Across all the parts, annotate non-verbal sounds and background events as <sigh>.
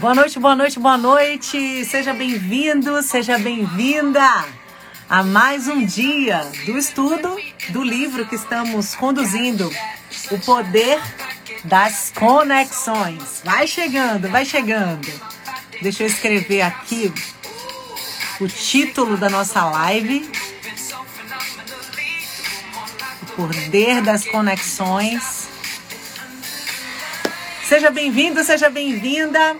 Boa noite, boa noite, boa noite. Seja bem-vindo, seja bem-vinda a mais um dia do estudo do livro que estamos conduzindo, O Poder das Conexões. Vai chegando, vai chegando. Deixa eu escrever aqui o título da nossa live. O Poder das Conexões. Seja bem-vindo, seja bem-vinda.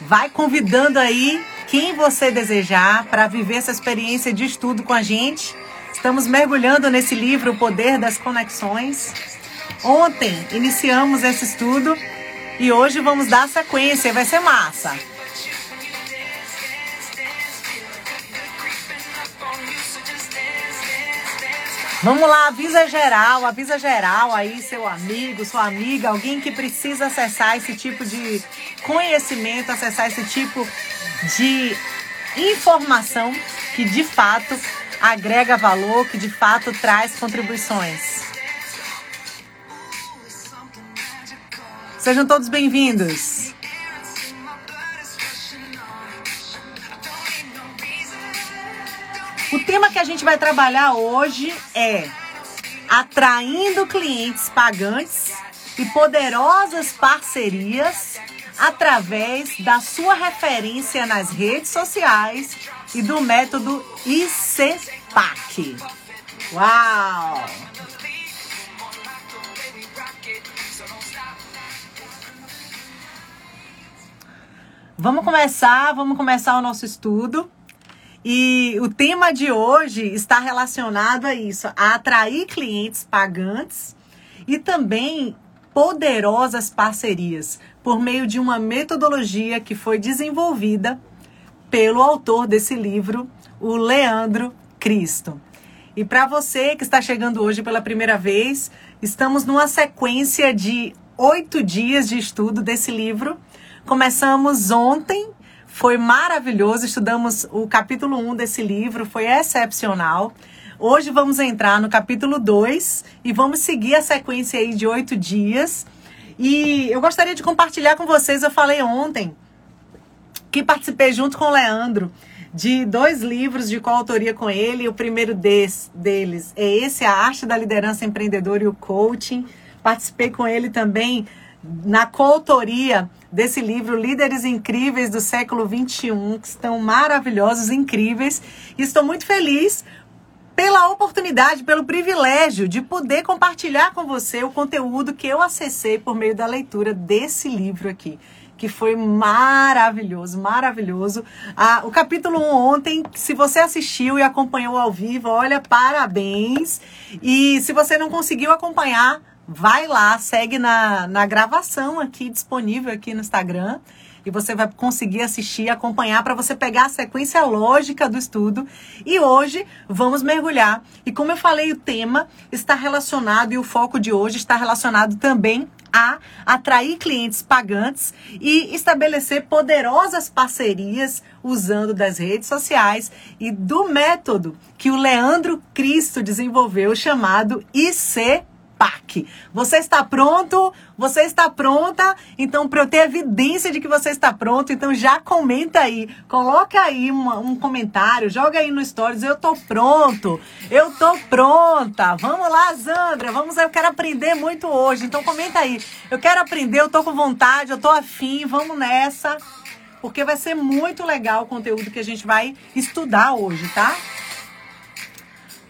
Vai convidando aí quem você desejar para viver essa experiência de estudo com a gente. Estamos mergulhando nesse livro O Poder das Conexões. Ontem iniciamos esse estudo e hoje vamos dar sequência, vai ser massa. Vamos lá, avisa geral, avisa geral aí, seu amigo, sua amiga, alguém que precisa acessar esse tipo de conhecimento, acessar esse tipo de informação que de fato agrega valor, que de fato traz contribuições. Sejam todos bem-vindos. O tema que a gente vai trabalhar hoje é atraindo clientes pagantes e poderosas parcerias através da sua referência nas redes sociais e do método ICPAC. Uau! Vamos começar, vamos começar o nosso estudo. E o tema de hoje está relacionado a isso, a atrair clientes pagantes e também poderosas parcerias por meio de uma metodologia que foi desenvolvida pelo autor desse livro, o Leandro Cristo. E para você que está chegando hoje pela primeira vez, estamos numa sequência de oito dias de estudo desse livro. Começamos ontem foi maravilhoso, estudamos o capítulo 1 desse livro, foi excepcional. Hoje vamos entrar no capítulo 2 e vamos seguir a sequência aí de oito dias. E eu gostaria de compartilhar com vocês, eu falei ontem que participei junto com o Leandro de dois livros de coautoria com ele. O primeiro des, deles é esse, A Arte da Liderança Empreendedora e o Coaching. Participei com ele também na coautoria desse livro Líderes Incríveis do século 21, que estão maravilhosos, incríveis. E estou muito feliz pela oportunidade, pelo privilégio de poder compartilhar com você o conteúdo que eu acessei por meio da leitura desse livro aqui. Que foi maravilhoso, maravilhoso. Ah, o capítulo 1 ontem, se você assistiu e acompanhou ao vivo, olha, parabéns. E se você não conseguiu acompanhar, vai lá, segue na, na gravação aqui disponível aqui no Instagram e você vai conseguir assistir, acompanhar para você pegar a sequência lógica do estudo. E hoje vamos mergulhar. E como eu falei, o tema está relacionado e o foco de hoje está relacionado também a atrair clientes pagantes e estabelecer poderosas parcerias usando das redes sociais e do método que o Leandro Cristo desenvolveu chamado IC PAC. Você está pronto? Você está pronta? Então, para eu ter evidência de que você está pronto, então já comenta aí. Coloca aí uma, um comentário, joga aí no Stories. Eu tô pronto. Eu tô pronta. Vamos lá, Zandra. Vamos, eu quero aprender muito hoje. Então, comenta aí. Eu quero aprender, eu tô com vontade, eu tô afim. Vamos nessa. Porque vai ser muito legal o conteúdo que a gente vai estudar hoje, tá?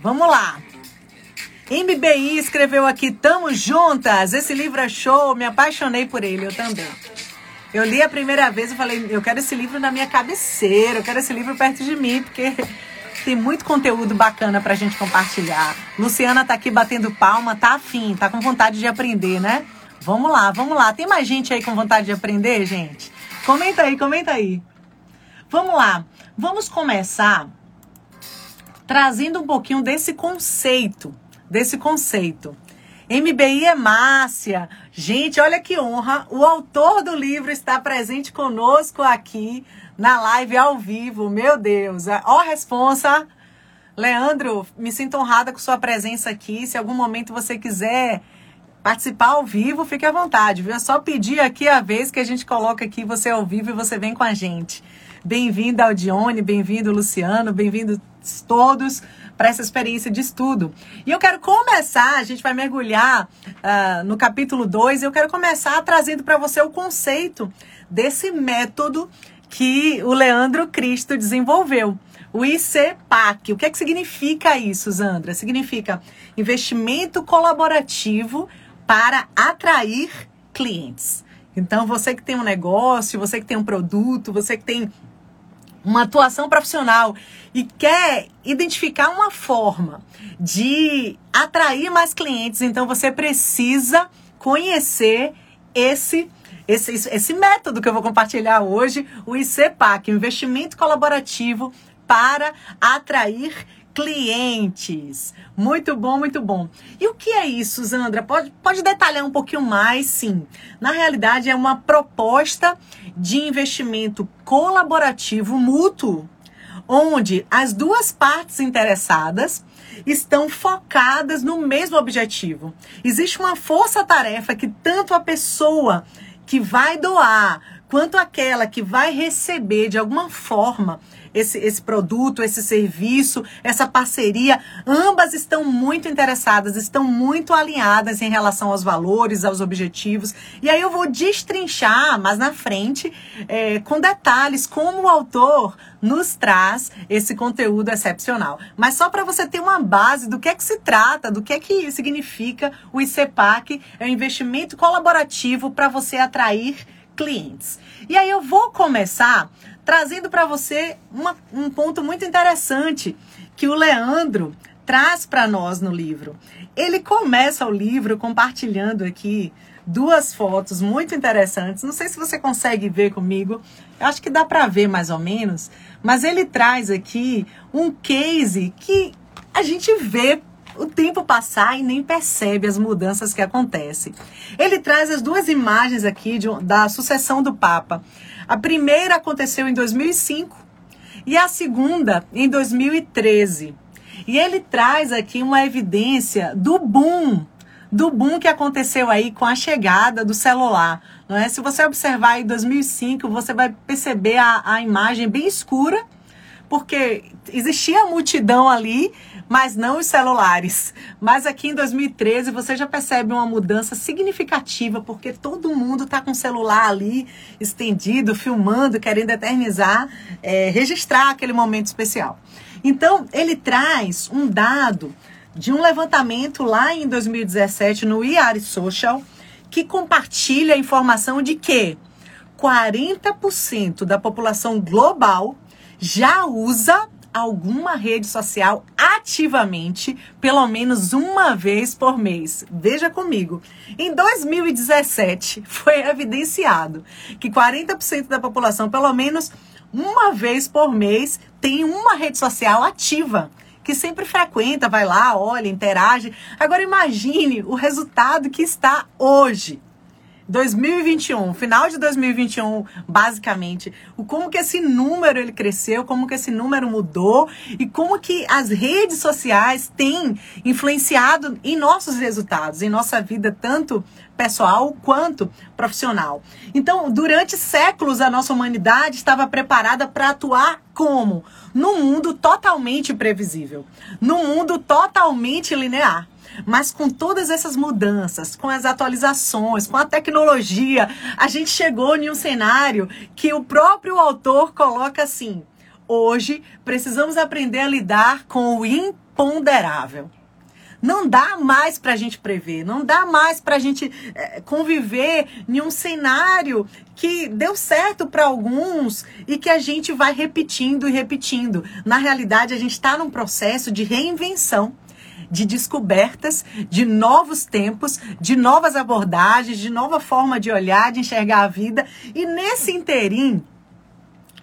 Vamos lá. MBI escreveu aqui, tamo juntas, esse livro é show, me apaixonei por ele, eu também. Eu li a primeira vez e falei, eu quero esse livro na minha cabeceira, eu quero esse livro perto de mim, porque tem muito conteúdo bacana pra gente compartilhar. Luciana tá aqui batendo palma, tá afim, tá com vontade de aprender, né? Vamos lá, vamos lá. Tem mais gente aí com vontade de aprender, gente? Comenta aí, comenta aí. Vamos lá. Vamos começar trazendo um pouquinho desse conceito desse conceito. MBI é Márcia. Gente, olha que honra. O autor do livro está presente conosco aqui na live ao vivo. Meu Deus. Ó, a responsa. Leandro, me sinto honrada com sua presença aqui. Se algum momento você quiser participar ao vivo, fique à vontade, viu? É só pedir aqui a vez que a gente coloca aqui você ao vivo e você vem com a gente. Bem-vindo, Aldione, bem-vindo, Luciano, bem-vindos todos para essa experiência de estudo. E eu quero começar, a gente vai mergulhar uh, no capítulo 2, eu quero começar trazendo para você o conceito desse método que o Leandro Cristo desenvolveu. O ICPAC. O que é que significa isso, Zandra? Significa investimento colaborativo para atrair clientes. Então, você que tem um negócio, você que tem um produto, você que tem uma atuação profissional e quer identificar uma forma de atrair mais clientes, então você precisa conhecer esse esse, esse método que eu vou compartilhar hoje, o ICPAC, investimento colaborativo para atrair clientes. Muito bom, muito bom. E o que é isso, Zandra? Pode, pode detalhar um pouquinho mais? Sim. Na realidade, é uma proposta de investimento colaborativo mútuo, onde as duas partes interessadas estão focadas no mesmo objetivo. Existe uma força-tarefa que tanto a pessoa que vai doar quanto aquela que vai receber de alguma forma esse, esse produto, esse serviço, essa parceria, ambas estão muito interessadas, estão muito alinhadas em relação aos valores, aos objetivos. E aí eu vou destrinchar mais na frente, é, com detalhes, como o autor nos traz esse conteúdo excepcional. Mas só para você ter uma base do que é que se trata, do que é que significa o ICEPAC, é um investimento colaborativo para você atrair clientes. E aí eu vou começar trazendo para você uma, um ponto muito interessante que o Leandro traz para nós no livro. Ele começa o livro compartilhando aqui duas fotos muito interessantes. Não sei se você consegue ver comigo. Eu acho que dá para ver mais ou menos, mas ele traz aqui um case que a gente vê o tempo passar e nem percebe as mudanças que acontecem. Ele traz as duas imagens aqui de, da sucessão do Papa. A primeira aconteceu em 2005 e a segunda em 2013. E ele traz aqui uma evidência do boom, do boom que aconteceu aí com a chegada do celular. Não é? Se você observar em 2005, você vai perceber a, a imagem bem escura, porque existia multidão ali mas não os celulares. Mas aqui em 2013 você já percebe uma mudança significativa, porque todo mundo está com o celular ali estendido, filmando, querendo eternizar, é, registrar aquele momento especial. Então, ele traz um dado de um levantamento lá em 2017 no IAR Social, que compartilha a informação de que 40% da população global já usa alguma rede social ativamente pelo menos uma vez por mês. Veja comigo. Em 2017, foi evidenciado que 40% da população, pelo menos uma vez por mês, tem uma rede social ativa que sempre frequenta, vai lá, olha, interage. Agora imagine o resultado que está hoje. 2021, final de 2021, basicamente, o como que esse número ele cresceu, como que esse número mudou e como que as redes sociais têm influenciado em nossos resultados, em nossa vida tanto pessoal quanto profissional. Então, durante séculos a nossa humanidade estava preparada para atuar como num mundo totalmente previsível, num mundo totalmente linear. Mas com todas essas mudanças, com as atualizações, com a tecnologia, a gente chegou em um cenário que o próprio autor coloca assim: hoje precisamos aprender a lidar com o imponderável. Não dá mais para a gente prever, não dá mais para a gente é, conviver em um cenário que deu certo para alguns e que a gente vai repetindo e repetindo. Na realidade, a gente está num processo de reinvenção de descobertas, de novos tempos, de novas abordagens, de nova forma de olhar, de enxergar a vida. E nesse interim,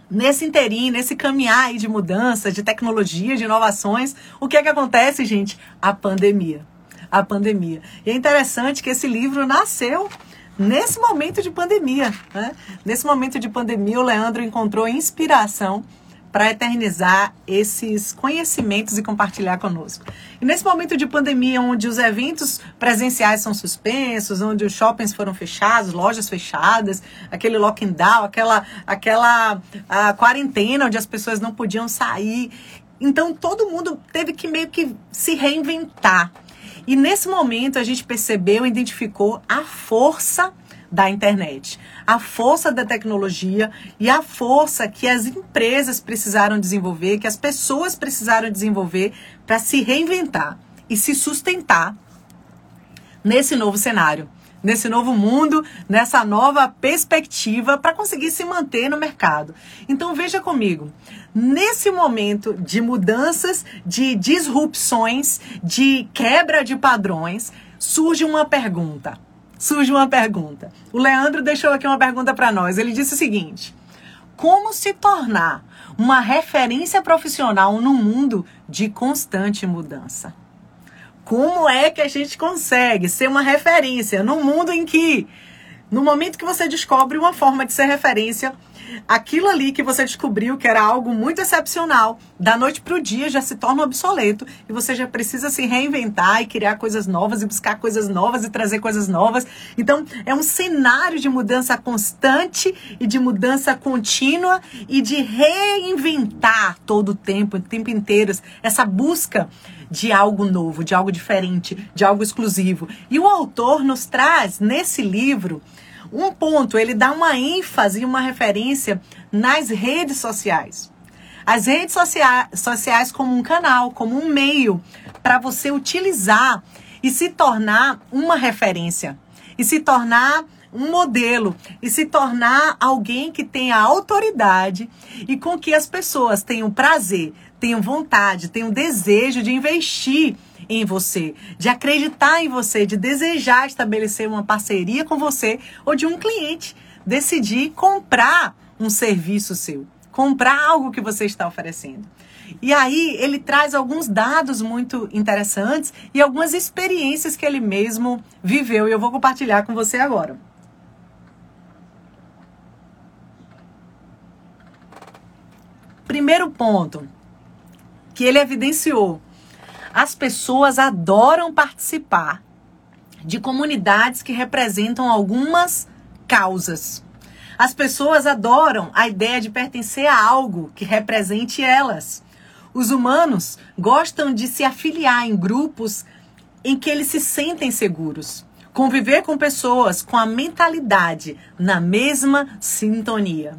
nesse interim, nesse caminhar aí de mudança, de tecnologia, de inovações, o que é que acontece, gente? A pandemia. A pandemia. E é interessante que esse livro nasceu nesse momento de pandemia. Né? Nesse momento de pandemia, o Leandro encontrou inspiração para eternizar esses conhecimentos e compartilhar conosco. E nesse momento de pandemia, onde os eventos presenciais são suspensos, onde os shoppings foram fechados, lojas fechadas, aquele lockdown, aquela, aquela a quarentena onde as pessoas não podiam sair. Então todo mundo teve que meio que se reinventar. E nesse momento a gente percebeu, identificou a força da internet, a força da tecnologia e a força que as empresas precisaram desenvolver, que as pessoas precisaram desenvolver para se reinventar e se sustentar nesse novo cenário, nesse novo mundo, nessa nova perspectiva para conseguir se manter no mercado. Então veja comigo, nesse momento de mudanças, de disrupções, de quebra de padrões, surge uma pergunta surge uma pergunta. O Leandro deixou aqui uma pergunta para nós. Ele disse o seguinte: Como se tornar uma referência profissional no mundo de constante mudança? Como é que a gente consegue ser uma referência no mundo em que, no momento que você descobre uma forma de ser referência, aquilo ali que você descobriu que era algo muito excepcional, da noite para o dia já se torna obsoleto e você já precisa se reinventar e criar coisas novas e buscar coisas novas e trazer coisas novas. Então, é um cenário de mudança constante e de mudança contínua e de reinventar todo o tempo, o tempo inteiro, essa busca de algo novo, de algo diferente, de algo exclusivo. E o autor nos traz nesse livro um ponto, ele dá uma ênfase e uma referência nas redes sociais. As redes socia sociais como um canal, como um meio para você utilizar e se tornar uma referência e se tornar um modelo e se tornar alguém que tenha autoridade e com que as pessoas tenham prazer, tenham vontade, tenham desejo de investir em você, de acreditar em você, de desejar estabelecer uma parceria com você ou de um cliente decidir comprar um serviço seu, comprar algo que você está oferecendo. E aí ele traz alguns dados muito interessantes e algumas experiências que ele mesmo viveu e eu vou compartilhar com você agora. Primeiro ponto que ele evidenciou as pessoas adoram participar de comunidades que representam algumas causas. As pessoas adoram a ideia de pertencer a algo que represente elas. Os humanos gostam de se afiliar em grupos em que eles se sentem seguros. Conviver com pessoas com a mentalidade na mesma sintonia.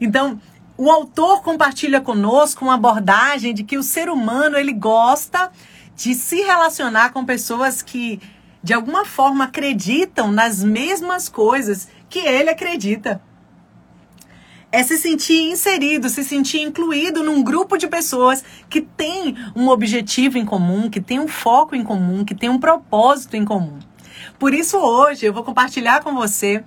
Então, o autor compartilha conosco uma abordagem de que o ser humano ele gosta de se relacionar com pessoas que de alguma forma acreditam nas mesmas coisas que ele acredita. É se sentir inserido, se sentir incluído num grupo de pessoas que tem um objetivo em comum, que tem um foco em comum, que tem um propósito em comum. Por isso, hoje eu vou compartilhar com você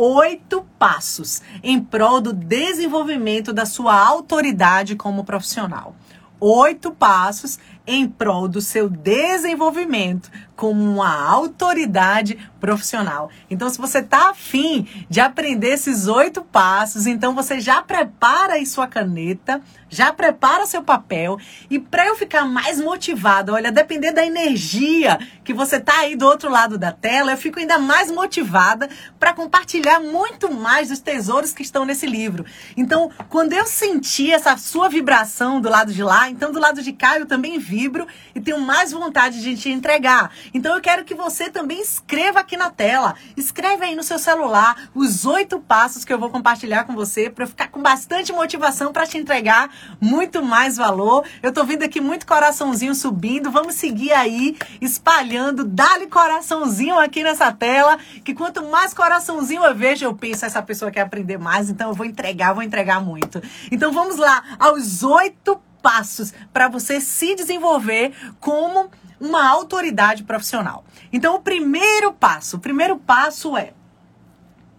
oito passos em prol do desenvolvimento da sua autoridade como profissional. Oito passos em prol do seu desenvolvimento como uma autoridade profissional. Então, se você está afim de aprender esses oito passos, então você já prepara aí sua caneta, já prepara seu papel e para eu ficar mais motivada, olha, depender da energia que você tá aí do outro lado da tela, eu fico ainda mais motivada para compartilhar muito mais dos tesouros que estão nesse livro. Então, quando eu senti essa sua vibração do lado de lá, então do lado de cá eu também vibro e tenho mais vontade de te entregar. Então eu quero que você também escreva aqui na tela. Escreve aí no seu celular os oito passos que eu vou compartilhar com você para ficar com bastante motivação para te entregar muito mais valor. Eu tô vendo aqui muito coraçãozinho subindo. Vamos seguir aí espalhando. Dá-lhe coraçãozinho aqui nessa tela, que quanto mais coraçãozinho eu vejo, eu penso essa pessoa quer aprender mais, então eu vou entregar, vou entregar muito. Então vamos lá aos oito passos para você se desenvolver como uma autoridade profissional. Então, o primeiro passo, o primeiro passo é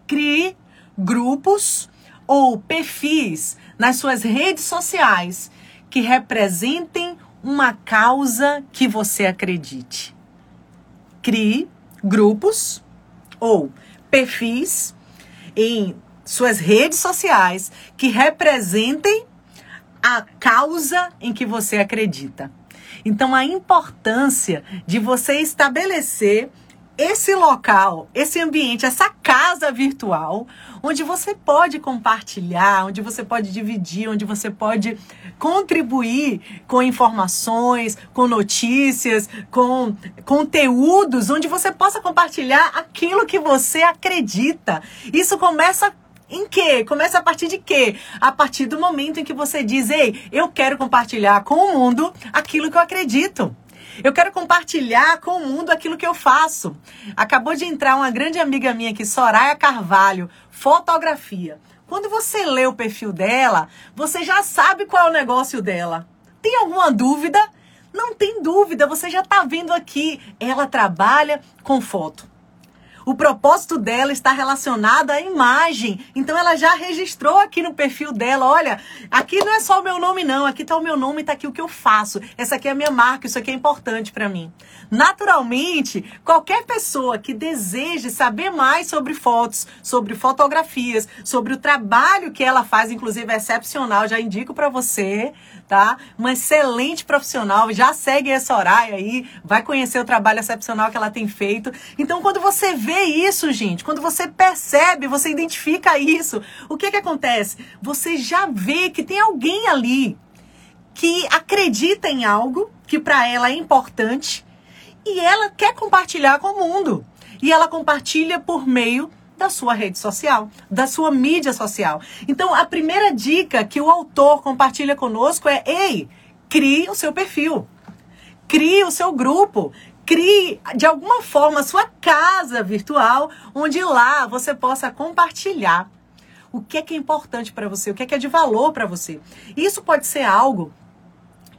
crie grupos ou perfis nas suas redes sociais que representem uma causa que você acredite. Crie grupos ou perfis em suas redes sociais que representem a causa em que você acredita. Então, a importância de você estabelecer esse local, esse ambiente, essa casa virtual, onde você pode compartilhar, onde você pode dividir, onde você pode contribuir com informações, com notícias, com conteúdos, onde você possa compartilhar aquilo que você acredita. Isso começa em quê? Começa a partir de quê? A partir do momento em que você diz, ei, eu quero compartilhar com o mundo aquilo que eu acredito. Eu quero compartilhar com o mundo aquilo que eu faço. Acabou de entrar uma grande amiga minha aqui, Soraya Carvalho, fotografia. Quando você lê o perfil dela, você já sabe qual é o negócio dela. Tem alguma dúvida? Não tem dúvida, você já está vendo aqui. Ela trabalha com foto. O propósito dela está relacionado à imagem. Então ela já registrou aqui no perfil dela, olha, aqui não é só o meu nome não, aqui está o meu nome, está aqui o que eu faço. Essa aqui é a minha marca, isso aqui é importante para mim. Naturalmente, qualquer pessoa que deseje saber mais sobre fotos, sobre fotografias, sobre o trabalho que ela faz, inclusive é excepcional, já indico para você, tá? Uma excelente profissional, já segue essa Soraya aí, vai conhecer o trabalho excepcional que ela tem feito. Então, quando você vê isso, gente, quando você percebe, você identifica isso, o que que acontece? Você já vê que tem alguém ali que acredita em algo que para ela é importante e ela quer compartilhar com o mundo. E ela compartilha por meio da sua rede social, da sua mídia social. Então, a primeira dica que o autor compartilha conosco é: ei, crie o seu perfil. Crie o seu grupo, crie de alguma forma a sua casa virtual, onde lá você possa compartilhar o que é que é importante para você, o que é que é de valor para você. Isso pode ser algo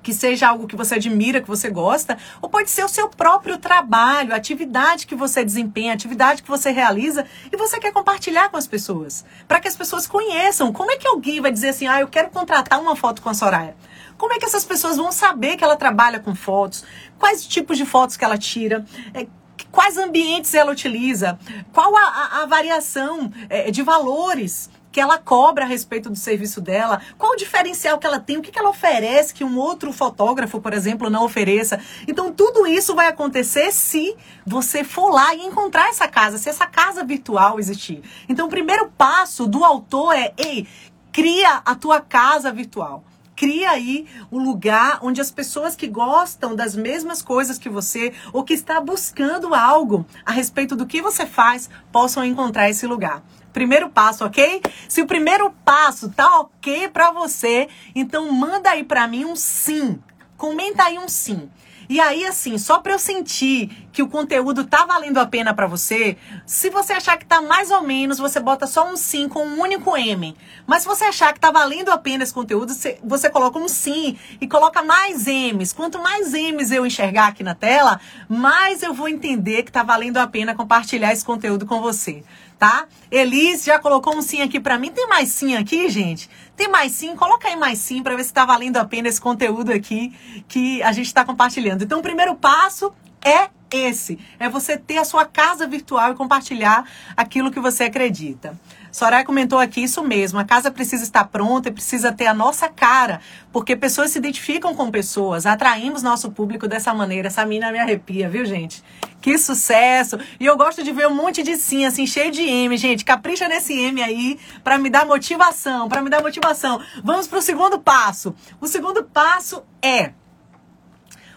que seja algo que você admira, que você gosta, ou pode ser o seu próprio trabalho, atividade que você desempenha, atividade que você realiza e você quer compartilhar com as pessoas, para que as pessoas conheçam. Como é que alguém vai dizer assim: "Ah, eu quero contratar uma foto com a Soraya"? Como é que essas pessoas vão saber que ela trabalha com fotos? Quais tipos de fotos que ela tira? É, quais ambientes ela utiliza? Qual a, a, a variação é, de valores que ela cobra a respeito do serviço dela, qual o diferencial que ela tem, o que, que ela oferece que um outro fotógrafo, por exemplo, não ofereça. Então, tudo isso vai acontecer se você for lá e encontrar essa casa, se essa casa virtual existir. Então, o primeiro passo do autor é, ei, cria a tua casa virtual cria aí um lugar onde as pessoas que gostam das mesmas coisas que você ou que está buscando algo a respeito do que você faz possam encontrar esse lugar. Primeiro passo, ok? Se o primeiro passo tá ok para você, então manda aí para mim um sim. Comenta aí um sim. E aí, assim, só para eu sentir que o conteúdo tá valendo a pena para você, se você achar que tá mais ou menos, você bota só um sim com um único M. Mas se você achar que tá valendo a pena esse conteúdo, você, você coloca um sim e coloca mais M's. Quanto mais M's eu enxergar aqui na tela, mais eu vou entender que tá valendo a pena compartilhar esse conteúdo com você tá? Elis já colocou um sim aqui para mim. Tem mais sim aqui, gente? Tem mais sim? Coloca aí mais sim para ver se tá valendo a pena esse conteúdo aqui que a gente está compartilhando. Então, o primeiro passo é esse, é você ter a sua casa virtual e compartilhar aquilo que você acredita. Soraya comentou aqui isso mesmo. A casa precisa estar pronta e precisa ter a nossa cara, porque pessoas se identificam com pessoas. Atraímos nosso público dessa maneira. Essa mina me arrepia, viu, gente? Que sucesso! E eu gosto de ver um monte de sim, assim, cheio de M, gente. Capricha nesse M aí para me dar motivação, para me dar motivação. Vamos para o segundo passo. O segundo passo é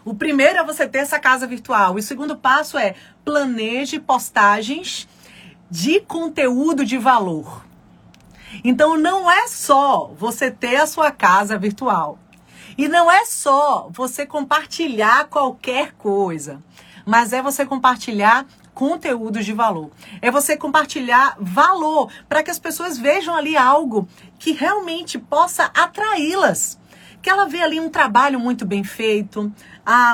o primeiro é você ter essa casa virtual. O segundo passo é planeje postagens de conteúdo de valor. Então não é só você ter a sua casa virtual. E não é só você compartilhar qualquer coisa, mas é você compartilhar conteúdos de valor. É você compartilhar valor para que as pessoas vejam ali algo que realmente possa atraí-las. Que ela vê ali um trabalho muito bem feito,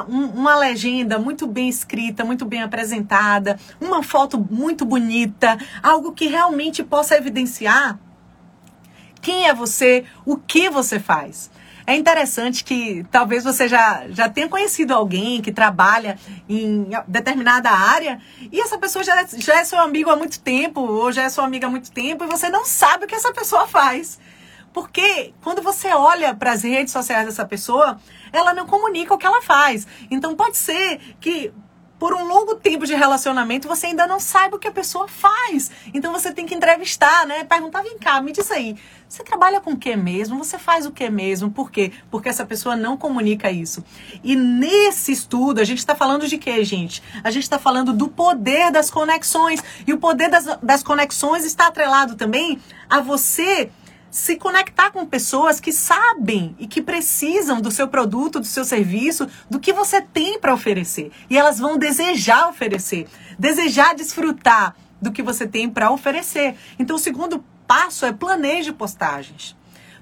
um, uma legenda muito bem escrita, muito bem apresentada, uma foto muito bonita, algo que realmente possa evidenciar quem é você, o que você faz. É interessante que talvez você já, já tenha conhecido alguém que trabalha em determinada área e essa pessoa já, já é seu amigo há muito tempo ou já é sua amiga há muito tempo e você não sabe o que essa pessoa faz. Porque quando você olha para as redes sociais dessa pessoa, ela não comunica o que ela faz. Então pode ser que por um longo tempo de relacionamento, você ainda não sabe o que a pessoa faz. Então você tem que entrevistar, né? Perguntar, vem cá, me diz aí, você trabalha com o que mesmo? Você faz o que mesmo? Por quê? Porque essa pessoa não comunica isso. E nesse estudo, a gente está falando de quê, gente? A gente está falando do poder das conexões. E o poder das, das conexões está atrelado também a você se conectar com pessoas que sabem e que precisam do seu produto, do seu serviço, do que você tem para oferecer. E elas vão desejar oferecer, desejar desfrutar do que você tem para oferecer. Então, o segundo passo é planeje postagens.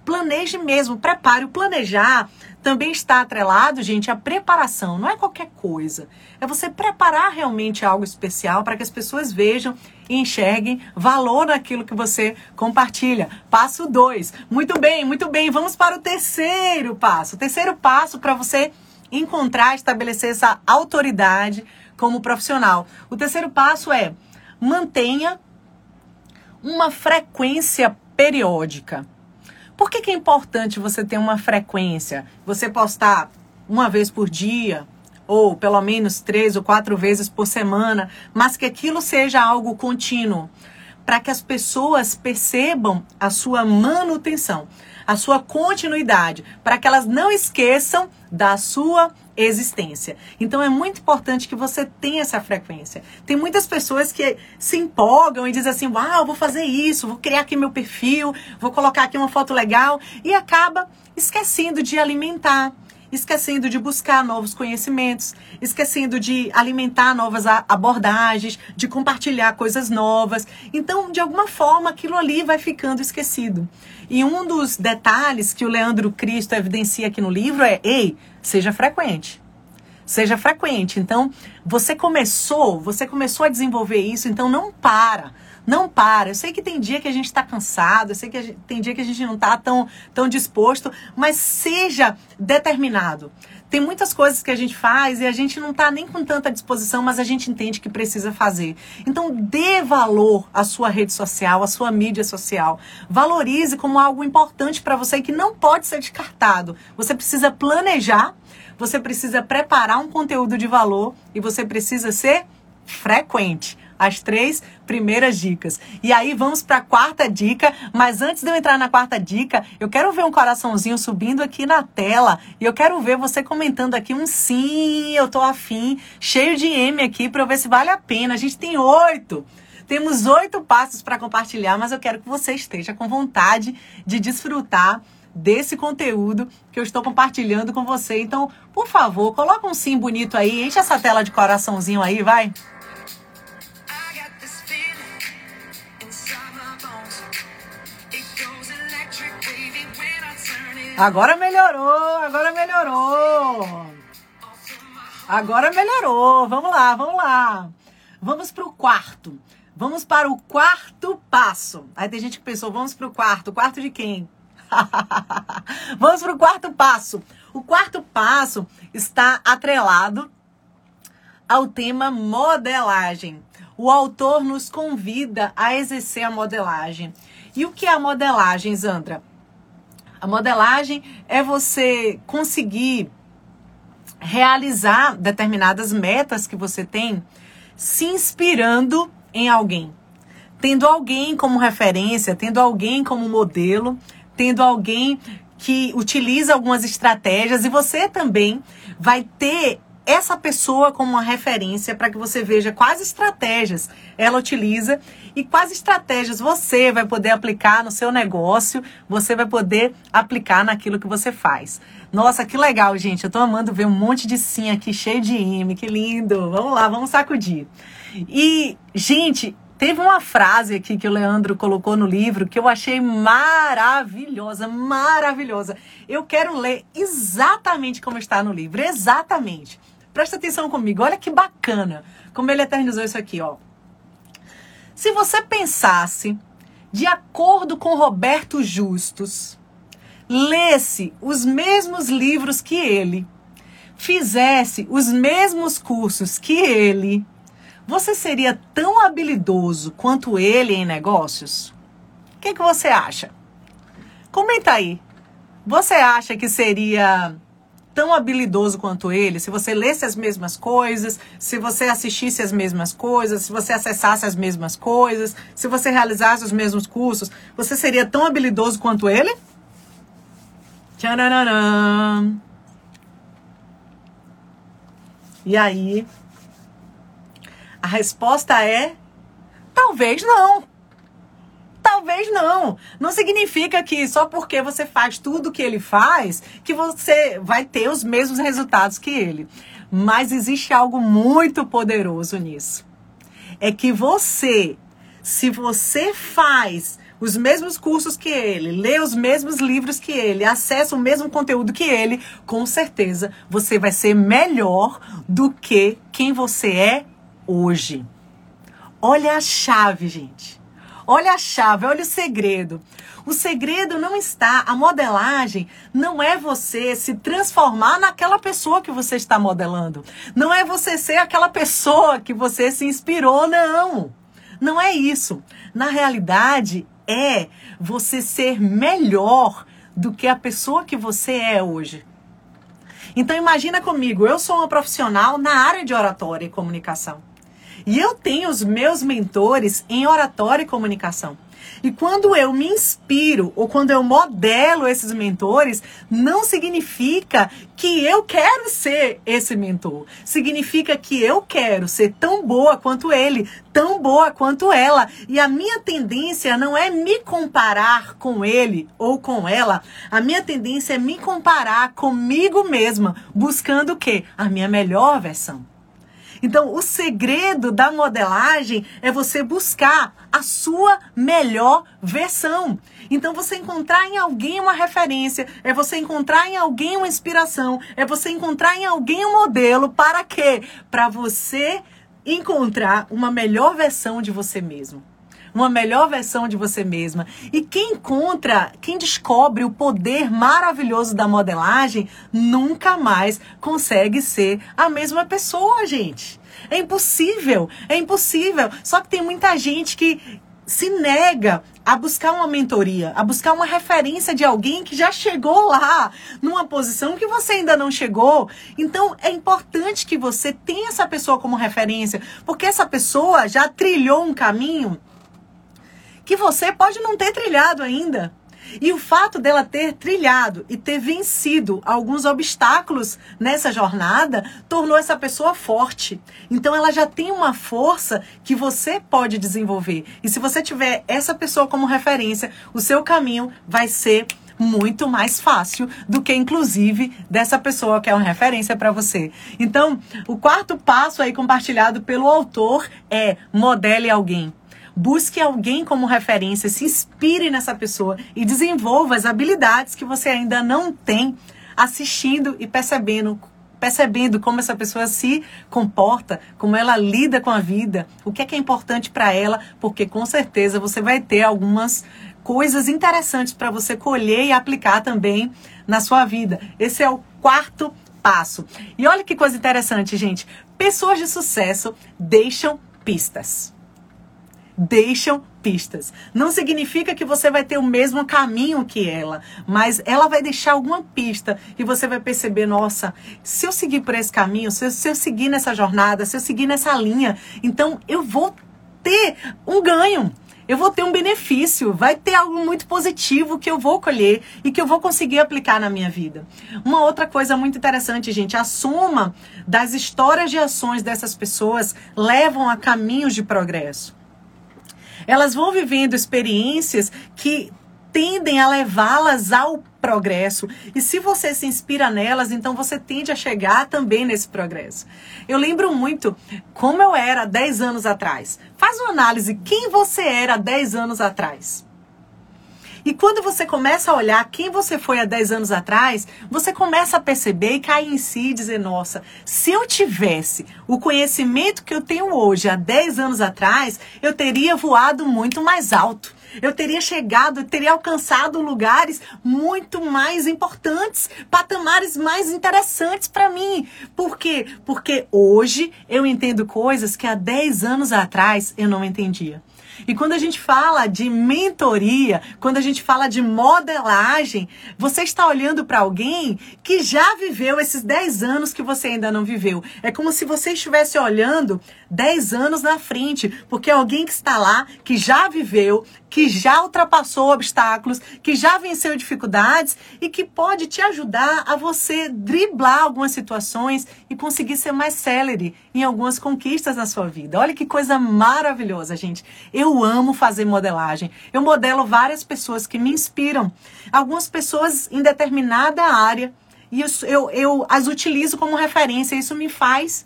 Planeje mesmo, prepare. O planejar também está atrelado, gente, à preparação. Não é qualquer coisa. É você preparar realmente algo especial para que as pessoas vejam e enxerguem valor naquilo que você compartilha. Passo 2. Muito bem, muito bem. Vamos para o terceiro passo. O terceiro passo para você encontrar, estabelecer essa autoridade como profissional. O terceiro passo é mantenha uma frequência periódica. Por que, que é importante você ter uma frequência? Você postar uma vez por dia, ou pelo menos três ou quatro vezes por semana, mas que aquilo seja algo contínuo, para que as pessoas percebam a sua manutenção, a sua continuidade, para que elas não esqueçam da sua existência. Então é muito importante que você tenha essa frequência. Tem muitas pessoas que se empolgam e dizem assim: "Uau, vou fazer isso, vou criar aqui meu perfil, vou colocar aqui uma foto legal" e acaba esquecendo de alimentar esquecendo de buscar novos conhecimentos, esquecendo de alimentar novas abordagens, de compartilhar coisas novas. Então, de alguma forma, aquilo ali vai ficando esquecido. E um dos detalhes que o Leandro Cristo evidencia aqui no livro é: ei, Seja frequente. Seja frequente. Então, você começou, você começou a desenvolver isso, então não para. Não para. Eu sei que tem dia que a gente está cansado, eu sei que gente, tem dia que a gente não está tão, tão disposto, mas seja determinado. Tem muitas coisas que a gente faz e a gente não está nem com tanta disposição, mas a gente entende que precisa fazer. Então, dê valor à sua rede social, à sua mídia social. Valorize como algo importante para você que não pode ser descartado. Você precisa planejar, você precisa preparar um conteúdo de valor e você precisa ser frequente as três primeiras dicas. E aí vamos para a quarta dica, mas antes de eu entrar na quarta dica, eu quero ver um coraçãozinho subindo aqui na tela e eu quero ver você comentando aqui um sim, eu tô afim, cheio de M aqui para ver se vale a pena. A gente tem oito. Temos oito passos para compartilhar, mas eu quero que você esteja com vontade de desfrutar desse conteúdo que eu estou compartilhando com você. Então, por favor, coloca um sim bonito aí, enche essa tela de coraçãozinho aí, vai. Agora melhorou, agora melhorou. Agora melhorou. Vamos lá, vamos lá. Vamos para o quarto. Vamos para o quarto passo. Aí tem gente que pensou, vamos para o quarto. Quarto de quem? <laughs> vamos para o quarto passo. O quarto passo está atrelado ao tema modelagem. O autor nos convida a exercer a modelagem. E o que é a modelagem, Zandra? A modelagem é você conseguir realizar determinadas metas que você tem se inspirando em alguém. Tendo alguém como referência, tendo alguém como modelo, tendo alguém que utiliza algumas estratégias e você também vai ter essa pessoa como uma referência para que você veja quais estratégias ela utiliza e quais estratégias você vai poder aplicar no seu negócio, você vai poder aplicar naquilo que você faz. Nossa, que legal, gente. Eu tô amando ver um monte de sim aqui cheio de M, que lindo. Vamos lá, vamos sacudir. E, gente, Teve uma frase aqui que o Leandro colocou no livro que eu achei maravilhosa, maravilhosa. Eu quero ler exatamente como está no livro, exatamente. Presta atenção comigo, olha que bacana como ele eternizou isso aqui, ó. Se você pensasse de acordo com Roberto Justus, lesse os mesmos livros que ele, fizesse os mesmos cursos que ele, você seria tão habilidoso quanto ele em negócios? O que, que você acha? Comenta aí. Você acha que seria tão habilidoso quanto ele se você lesse as mesmas coisas, se você assistisse as mesmas coisas, se você acessasse as mesmas coisas, se você realizasse os mesmos cursos, você seria tão habilidoso quanto ele? Tcharam! E aí, a resposta é: talvez não. Talvez não. Não significa que só porque você faz tudo que ele faz, que você vai ter os mesmos resultados que ele. Mas existe algo muito poderoso nisso. É que você, se você faz os mesmos cursos que ele, lê os mesmos livros que ele, acessa o mesmo conteúdo que ele, com certeza você vai ser melhor do que quem você é hoje. Olha a chave, gente. Olha a chave, olha o segredo. O segredo não está, a modelagem não é você se transformar naquela pessoa que você está modelando. Não é você ser aquela pessoa que você se inspirou, não. Não é isso. Na realidade, é você ser melhor do que a pessoa que você é hoje. Então imagina comigo, eu sou uma profissional na área de oratória e comunicação. E eu tenho os meus mentores em oratória e comunicação. E quando eu me inspiro ou quando eu modelo esses mentores, não significa que eu quero ser esse mentor. Significa que eu quero ser tão boa quanto ele, tão boa quanto ela. E a minha tendência não é me comparar com ele ou com ela. A minha tendência é me comparar comigo mesma, buscando o quê? A minha melhor versão. Então, o segredo da modelagem é você buscar a sua melhor versão. Então, você encontrar em alguém uma referência, é você encontrar em alguém uma inspiração, é você encontrar em alguém um modelo para quê? Para você encontrar uma melhor versão de você mesmo uma melhor versão de você mesma. E quem encontra, quem descobre o poder maravilhoso da modelagem, nunca mais consegue ser a mesma pessoa, gente. É impossível, é impossível. Só que tem muita gente que se nega a buscar uma mentoria, a buscar uma referência de alguém que já chegou lá, numa posição que você ainda não chegou. Então é importante que você tenha essa pessoa como referência, porque essa pessoa já trilhou um caminho que você pode não ter trilhado ainda. E o fato dela ter trilhado e ter vencido alguns obstáculos nessa jornada tornou essa pessoa forte. Então ela já tem uma força que você pode desenvolver. E se você tiver essa pessoa como referência, o seu caminho vai ser muito mais fácil do que inclusive dessa pessoa que é uma referência para você. Então, o quarto passo aí compartilhado pelo autor é modele alguém. Busque alguém como referência, se inspire nessa pessoa e desenvolva as habilidades que você ainda não tem assistindo e percebendo percebendo como essa pessoa se comporta, como ela lida com a vida, o que é que é importante para ela, porque com certeza você vai ter algumas coisas interessantes para você colher e aplicar também na sua vida. Esse é o quarto passo. E olha que coisa interessante, gente. Pessoas de sucesso deixam pistas deixam pistas. Não significa que você vai ter o mesmo caminho que ela, mas ela vai deixar alguma pista e você vai perceber, nossa, se eu seguir por esse caminho, se eu, se eu seguir nessa jornada, se eu seguir nessa linha, então eu vou ter um ganho eu vou ter um benefício, vai ter algo muito positivo que eu vou colher e que eu vou conseguir aplicar na minha vida. Uma outra coisa muito interessante, gente, a soma das histórias de ações dessas pessoas levam a caminhos de progresso. Elas vão vivendo experiências que tendem a levá-las ao progresso. E se você se inspira nelas, então você tende a chegar também nesse progresso. Eu lembro muito como eu era 10 anos atrás. Faz uma análise quem você era 10 anos atrás. E quando você começa a olhar quem você foi há 10 anos atrás, você começa a perceber e cair em si e dizer: nossa, se eu tivesse o conhecimento que eu tenho hoje há 10 anos atrás, eu teria voado muito mais alto. Eu teria chegado, eu teria alcançado lugares muito mais importantes, patamares mais interessantes para mim. Por quê? Porque hoje eu entendo coisas que há 10 anos atrás eu não entendia. E quando a gente fala de mentoria, quando a gente fala de modelagem, você está olhando para alguém que já viveu esses 10 anos que você ainda não viveu. É como se você estivesse olhando 10 anos na frente, porque é alguém que está lá, que já viveu, que já ultrapassou obstáculos, que já venceu dificuldades e que pode te ajudar a você driblar algumas situações e conseguir ser mais célere em algumas conquistas na sua vida. Olha que coisa maravilhosa, gente. Eu amo fazer modelagem. Eu modelo várias pessoas que me inspiram. Algumas pessoas em determinada área e eu, eu, eu as utilizo como referência. Isso me faz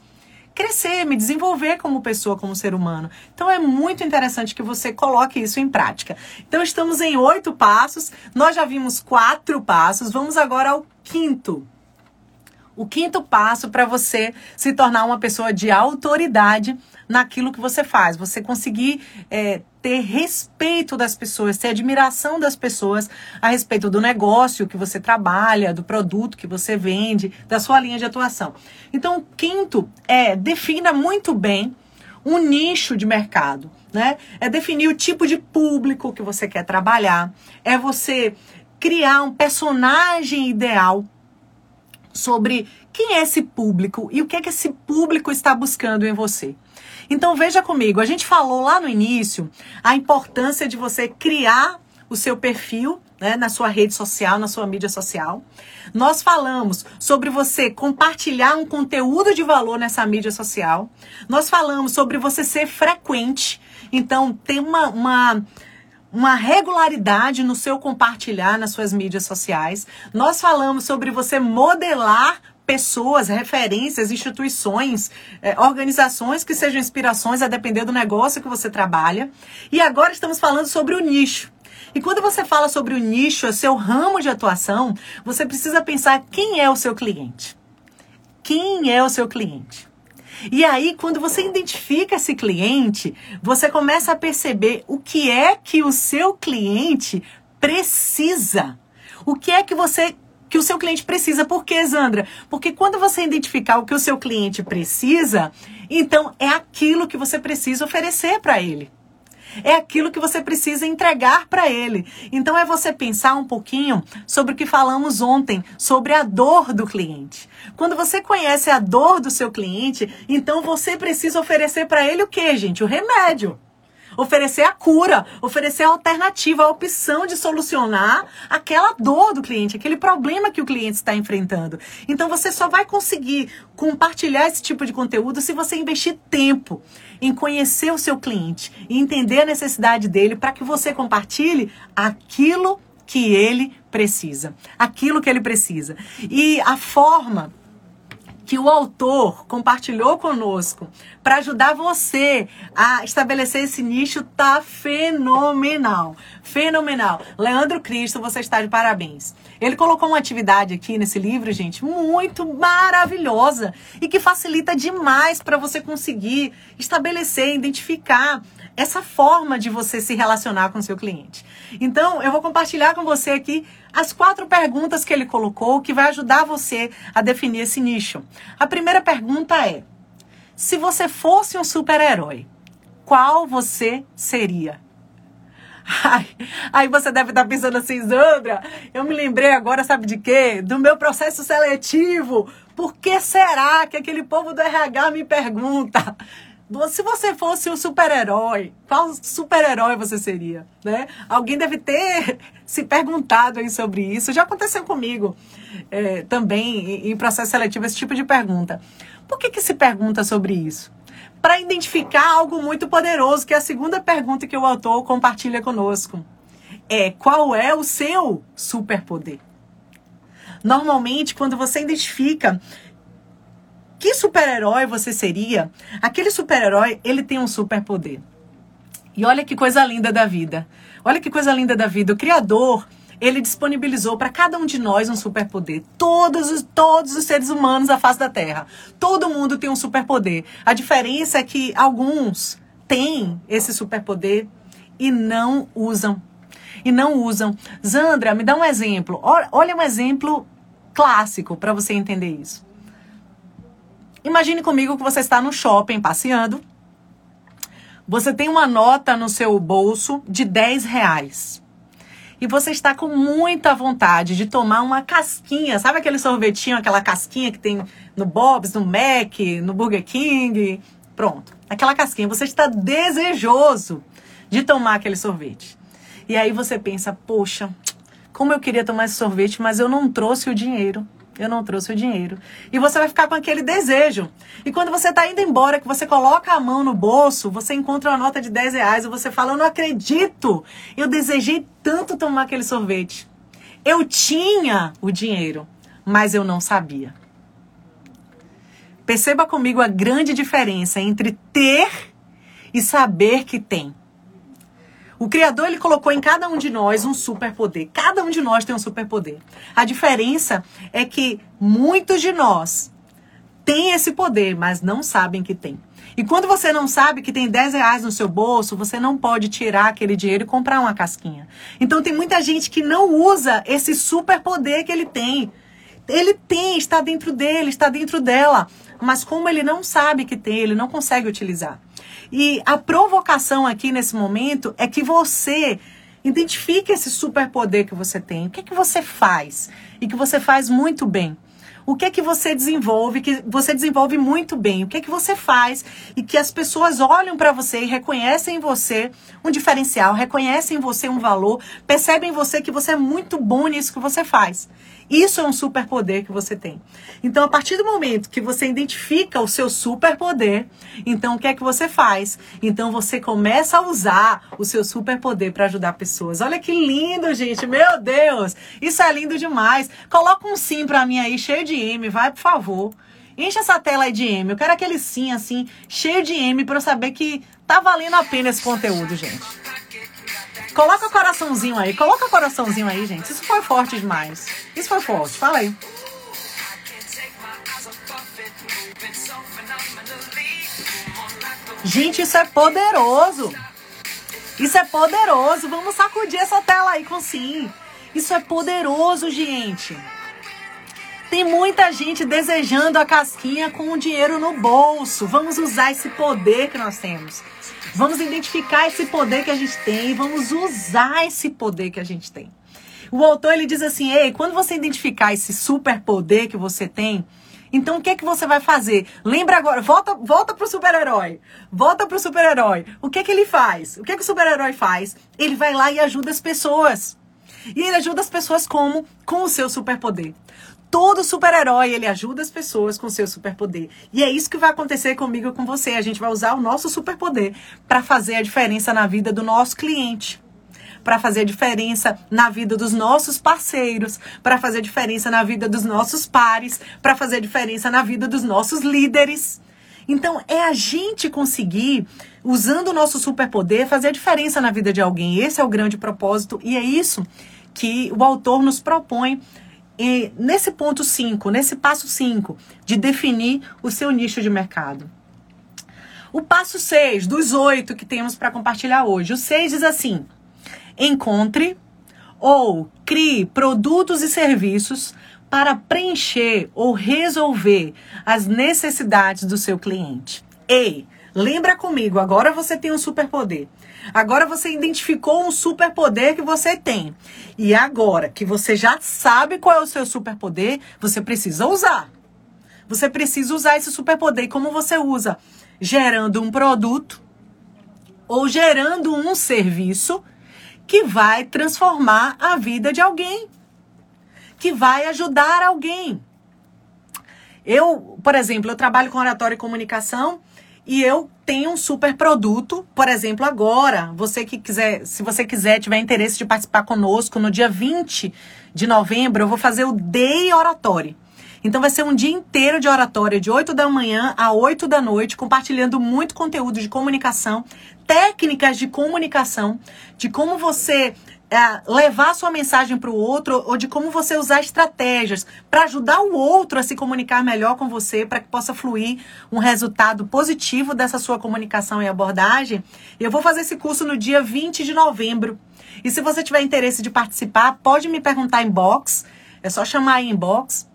crescer, me desenvolver como pessoa, como ser humano. Então é muito interessante que você coloque isso em prática. Então estamos em oito passos, nós já vimos quatro passos, vamos agora ao quinto. O quinto passo para você se tornar uma pessoa de autoridade naquilo que você faz. Você conseguir é, ter respeito das pessoas, ter admiração das pessoas a respeito do negócio que você trabalha, do produto que você vende, da sua linha de atuação. Então, o quinto é defina muito bem um nicho de mercado, né? É definir o tipo de público que você quer trabalhar, é você criar um personagem ideal sobre quem é esse público e o que é que esse público está buscando em você. Então veja comigo, a gente falou lá no início a importância de você criar o seu perfil né, na sua rede social, na sua mídia social. Nós falamos sobre você compartilhar um conteúdo de valor nessa mídia social. Nós falamos sobre você ser frequente. Então, ter uma, uma, uma regularidade no seu compartilhar nas suas mídias sociais. Nós falamos sobre você modelar pessoas, referências, instituições, é, organizações que sejam inspirações a depender do negócio que você trabalha. E agora estamos falando sobre o nicho. E quando você fala sobre o nicho, o seu ramo de atuação, você precisa pensar quem é o seu cliente. Quem é o seu cliente? E aí, quando você identifica esse cliente, você começa a perceber o que é que o seu cliente precisa. O que é que você que o seu cliente precisa. Por quê, Zandra? Porque quando você identificar o que o seu cliente precisa, então é aquilo que você precisa oferecer para ele. É aquilo que você precisa entregar para ele. Então é você pensar um pouquinho sobre o que falamos ontem, sobre a dor do cliente. Quando você conhece a dor do seu cliente, então você precisa oferecer para ele o que, gente? O remédio oferecer a cura, oferecer a alternativa, a opção de solucionar aquela dor do cliente, aquele problema que o cliente está enfrentando. Então você só vai conseguir compartilhar esse tipo de conteúdo se você investir tempo em conhecer o seu cliente e entender a necessidade dele para que você compartilhe aquilo que ele precisa, aquilo que ele precisa. E a forma que o autor compartilhou conosco para ajudar você a estabelecer esse nicho tá fenomenal. Fenomenal. Leandro Cristo, você está de parabéns. Ele colocou uma atividade aqui nesse livro, gente, muito maravilhosa e que facilita demais para você conseguir estabelecer, identificar essa forma de você se relacionar com seu cliente. Então, eu vou compartilhar com você aqui as quatro perguntas que ele colocou que vai ajudar você a definir esse nicho. A primeira pergunta é: se você fosse um super-herói, qual você seria? Ai, aí você deve estar pensando assim, Zandra, eu me lembrei agora, sabe de quê? Do meu processo seletivo. Por que será que aquele povo do RH me pergunta? se você fosse um super-herói, qual super-herói você seria? Né? Alguém deve ter <laughs> se perguntado aí sobre isso. Já aconteceu comigo é, também em processo seletivo esse tipo de pergunta. Por que, que se pergunta sobre isso? Para identificar algo muito poderoso, que é a segunda pergunta que o autor compartilha conosco. É qual é o seu superpoder? Normalmente, quando você identifica que super-herói você seria? Aquele super-herói, ele tem um superpoder. E olha que coisa linda da vida. Olha que coisa linda da vida. O Criador, ele disponibilizou para cada um de nós um superpoder. Todos os, todos os seres humanos da face da Terra. Todo mundo tem um superpoder. A diferença é que alguns têm esse superpoder e não usam. E não usam. Zandra, me dá um exemplo. Olha um exemplo clássico para você entender isso. Imagine comigo que você está no shopping passeando. Você tem uma nota no seu bolso de 10 reais. E você está com muita vontade de tomar uma casquinha. Sabe aquele sorvetinho, aquela casquinha que tem no Bob's, no Mac, no Burger King? Pronto. Aquela casquinha. Você está desejoso de tomar aquele sorvete. E aí você pensa, poxa, como eu queria tomar esse sorvete, mas eu não trouxe o dinheiro. Eu não trouxe o dinheiro. E você vai ficar com aquele desejo. E quando você está indo embora, que você coloca a mão no bolso, você encontra uma nota de 10 reais e você fala: Eu não acredito! Eu desejei tanto tomar aquele sorvete. Eu tinha o dinheiro, mas eu não sabia. Perceba comigo a grande diferença entre ter e saber que tem. O Criador ele colocou em cada um de nós um superpoder. Cada um de nós tem um superpoder. A diferença é que muitos de nós têm esse poder, mas não sabem que tem. E quando você não sabe que tem 10 reais no seu bolso, você não pode tirar aquele dinheiro e comprar uma casquinha. Então tem muita gente que não usa esse superpoder que ele tem. Ele tem, está dentro dele, está dentro dela. Mas como ele não sabe que tem, ele não consegue utilizar. E a provocação aqui nesse momento é que você identifique esse superpoder que você tem. O que é que você faz? E que você faz muito bem. O que é que você desenvolve, que você desenvolve muito bem? O que é que você faz e que as pessoas olham para você e reconhecem em você um diferencial, reconhecem em você um valor, percebem em você que você é muito bom nisso que você faz. Isso é um superpoder que você tem. Então, a partir do momento que você identifica o seu superpoder, então o que é que você faz? Então você começa a usar o seu superpoder para ajudar pessoas. Olha que lindo, gente. Meu Deus! Isso é lindo demais. Coloca um sim para mim aí, cheio de M, vai, por favor. Enche essa tela de M. Eu quero aquele sim assim, cheio de M para eu saber que tá valendo a pena esse conteúdo, gente. Coloca coraçãozinho aí, coloca coraçãozinho aí, gente. Isso foi forte demais. Isso foi forte. Fala aí. Gente, isso é poderoso. Isso é poderoso. Vamos sacudir essa tela aí com sim. Isso é poderoso, gente. Tem muita gente desejando a casquinha com o dinheiro no bolso. Vamos usar esse poder que nós temos. Vamos identificar esse poder que a gente tem e vamos usar esse poder que a gente tem. O autor ele diz assim: "Ei, quando você identificar esse superpoder que você tem, então o que é que você vai fazer? Lembra agora, volta, volta pro super-herói. Volta pro super-herói. O que é que ele faz? O que é que o super-herói faz? Ele vai lá e ajuda as pessoas. E ele ajuda as pessoas como? Com o seu superpoder todo super-herói, ele ajuda as pessoas com seu superpoder. E é isso que vai acontecer comigo e com você. A gente vai usar o nosso superpoder para fazer a diferença na vida do nosso cliente. Para fazer a diferença na vida dos nossos parceiros, para fazer a diferença na vida dos nossos pares, para fazer a diferença na vida dos nossos líderes. Então, é a gente conseguir, usando o nosso superpoder, fazer a diferença na vida de alguém. Esse é o grande propósito e é isso que o autor nos propõe e nesse ponto 5, nesse passo 5, de definir o seu nicho de mercado. O passo 6, dos oito que temos para compartilhar hoje. O 6 diz assim: encontre ou crie produtos e serviços para preencher ou resolver as necessidades do seu cliente. Ei, lembra comigo, agora você tem um superpoder. Agora você identificou um superpoder que você tem. E agora que você já sabe qual é o seu superpoder, você precisa usar. Você precisa usar esse superpoder. E como você usa? Gerando um produto ou gerando um serviço que vai transformar a vida de alguém, que vai ajudar alguém. Eu, por exemplo, eu trabalho com oratória e comunicação e eu tenho um super produto, por exemplo, agora, você que quiser, se você quiser, tiver interesse de participar conosco, no dia 20 de novembro, eu vou fazer o Day Oratório. Então vai ser um dia inteiro de oratória, de 8 da manhã a 8 da noite, compartilhando muito conteúdo de comunicação, técnicas de comunicação, de como você é, levar a sua mensagem para o outro ou de como você usar estratégias para ajudar o outro a se comunicar melhor com você, para que possa fluir um resultado positivo dessa sua comunicação e abordagem. Eu vou fazer esse curso no dia 20 de novembro. E se você tiver interesse de participar, pode me perguntar em box. É só chamar aí em box.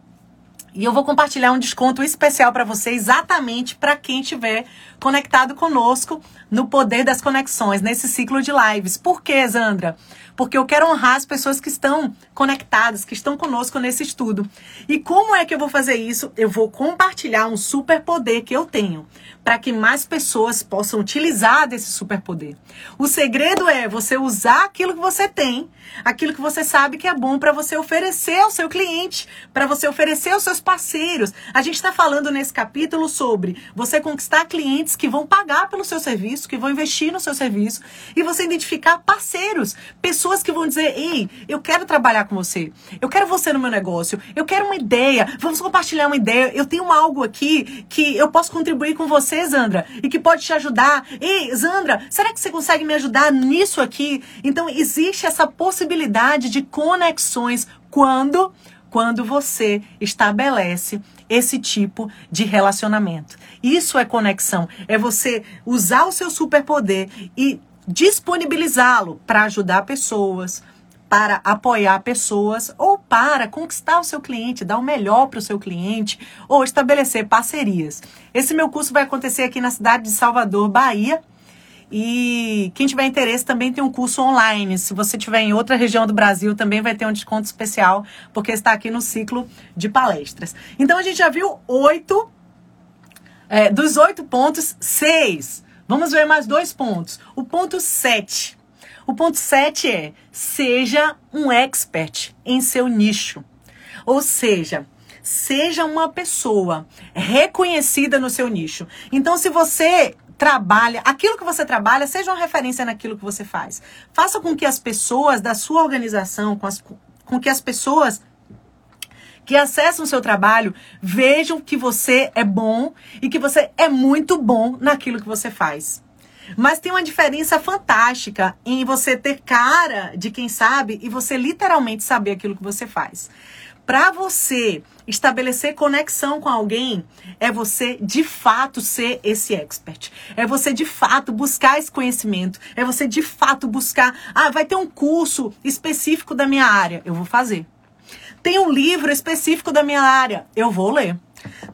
E eu vou compartilhar um desconto especial para você, exatamente para quem estiver conectado conosco no poder das conexões, nesse ciclo de lives. Por quê, Zandra? Porque eu quero honrar as pessoas que estão conectadas, que estão conosco nesse estudo. E como é que eu vou fazer isso? Eu vou compartilhar um superpoder que eu tenho para que mais pessoas possam utilizar desse superpoder. O segredo é você usar aquilo que você tem, aquilo que você sabe que é bom para você oferecer ao seu cliente, para você oferecer aos seus parceiros. A gente está falando nesse capítulo sobre você conquistar clientes que vão pagar pelo seu serviço, que vão investir no seu serviço, e você identificar parceiros, pessoas que vão dizer: ei, eu quero trabalhar com você, eu quero você no meu negócio, eu quero uma ideia, vamos compartilhar uma ideia, eu tenho algo aqui que eu posso contribuir com você Zandra, e que pode te ajudar. Ei, Zandra, será que você consegue me ajudar nisso aqui? Então, existe essa possibilidade de conexões quando quando você estabelece esse tipo de relacionamento. Isso é conexão, é você usar o seu superpoder e disponibilizá-lo para ajudar pessoas, para apoiar pessoas ou para conquistar o seu cliente, dar o melhor para o seu cliente ou estabelecer parcerias. Esse meu curso vai acontecer aqui na cidade de Salvador, Bahia. E quem tiver interesse também tem um curso online. Se você estiver em outra região do Brasil, também vai ter um desconto especial, porque está aqui no ciclo de palestras. Então a gente já viu oito, é, dos oito pontos, seis. Vamos ver mais dois pontos. O ponto sete o ponto 7 é: seja um expert em seu nicho. Ou seja, seja uma pessoa reconhecida no seu nicho. Então, se você trabalha, aquilo que você trabalha, seja uma referência naquilo que você faz. Faça com que as pessoas da sua organização, com, as, com que as pessoas que acessam o seu trabalho vejam que você é bom e que você é muito bom naquilo que você faz. Mas tem uma diferença fantástica em você ter cara de quem sabe e você literalmente saber aquilo que você faz. Para você estabelecer conexão com alguém, é você de fato ser esse expert. É você de fato buscar esse conhecimento. É você de fato buscar. Ah, vai ter um curso específico da minha área. Eu vou fazer. Tem um livro específico da minha área. Eu vou ler.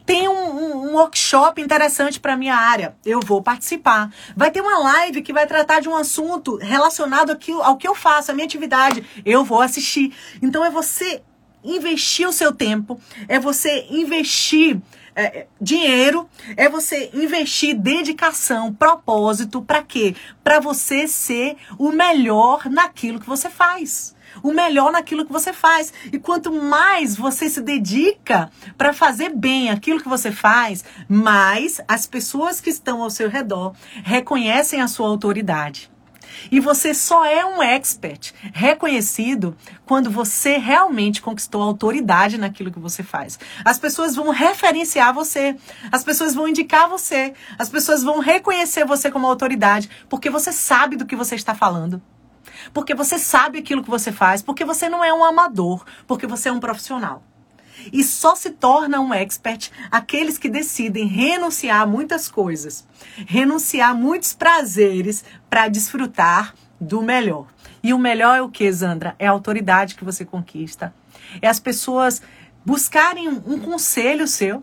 Tem um, um, um workshop interessante para minha área. Eu vou participar. Vai ter uma live que vai tratar de um assunto relacionado que, ao que eu faço, a minha atividade. Eu vou assistir. Então é você investir o seu tempo, é você investir é, dinheiro, é você investir dedicação, propósito, para quê? Para você ser o melhor naquilo que você faz o melhor naquilo que você faz. E quanto mais você se dedica para fazer bem aquilo que você faz, mais as pessoas que estão ao seu redor reconhecem a sua autoridade. E você só é um expert reconhecido quando você realmente conquistou autoridade naquilo que você faz. As pessoas vão referenciar você, as pessoas vão indicar você, as pessoas vão reconhecer você como autoridade, porque você sabe do que você está falando porque você sabe aquilo que você faz, porque você não é um amador, porque você é um profissional. E só se torna um expert aqueles que decidem renunciar a muitas coisas, renunciar a muitos prazeres para desfrutar do melhor. E o melhor é o que, Zandra? É a autoridade que você conquista. É as pessoas buscarem um conselho seu,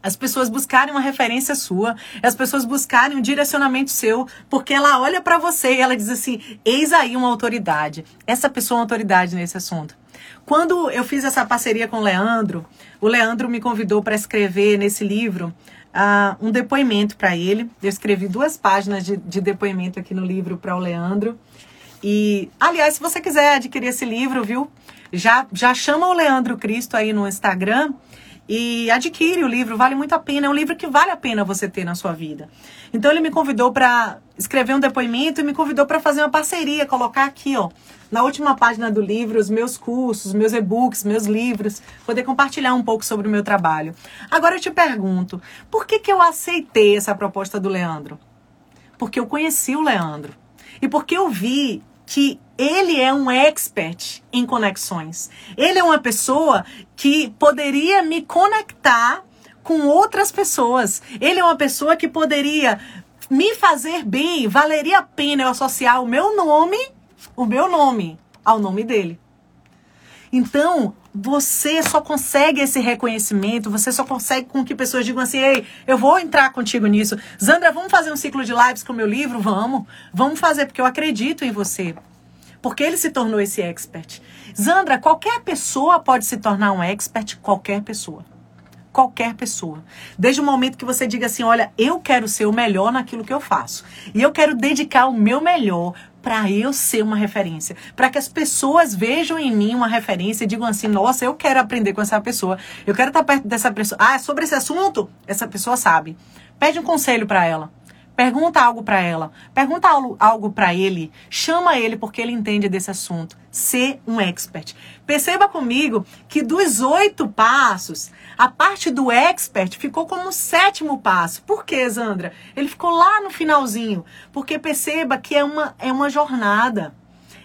as pessoas buscarem uma referência sua, as pessoas buscarem um direcionamento seu, porque ela olha para você e ela diz assim: eis aí uma autoridade. Essa pessoa é uma autoridade nesse assunto. Quando eu fiz essa parceria com o Leandro, o Leandro me convidou para escrever nesse livro uh, um depoimento para ele. Eu escrevi duas páginas de, de depoimento aqui no livro para o Leandro. E, aliás, se você quiser adquirir esse livro, viu? Já, já chama o Leandro Cristo aí no Instagram e adquire o livro, vale muito a pena. É um livro que vale a pena você ter na sua vida. Então ele me convidou para escrever um depoimento e me convidou para fazer uma parceria, colocar aqui, ó, na última página do livro, os meus cursos, meus e-books, meus livros, poder compartilhar um pouco sobre o meu trabalho. Agora eu te pergunto, por que, que eu aceitei essa proposta do Leandro? Porque eu conheci o Leandro. E porque eu vi que ele é um expert em conexões. Ele é uma pessoa que poderia me conectar com outras pessoas. Ele é uma pessoa que poderia me fazer bem, valeria a pena eu associar o meu nome, o meu nome, ao nome dele. Então, você só consegue esse reconhecimento, você só consegue com que pessoas digam assim: ei, eu vou entrar contigo nisso. Zandra, vamos fazer um ciclo de lives com o meu livro? Vamos. Vamos fazer, porque eu acredito em você. Porque ele se tornou esse expert. Zandra, qualquer pessoa pode se tornar um expert, qualquer pessoa. Qualquer pessoa. Desde o momento que você diga assim: olha, eu quero ser o melhor naquilo que eu faço. E eu quero dedicar o meu melhor para eu ser uma referência, para que as pessoas vejam em mim uma referência e digam assim: nossa, eu quero aprender com essa pessoa, eu quero estar perto dessa pessoa. Ah, sobre esse assunto, essa pessoa sabe. Pede um conselho para ela. Pergunta algo para ela, pergunta algo para ele, chama ele porque ele entende desse assunto. Ser um expert. Perceba comigo que dos oito passos, a parte do expert ficou como o sétimo passo. Por quê, Zandra? Ele ficou lá no finalzinho. Porque perceba que é uma, é uma jornada.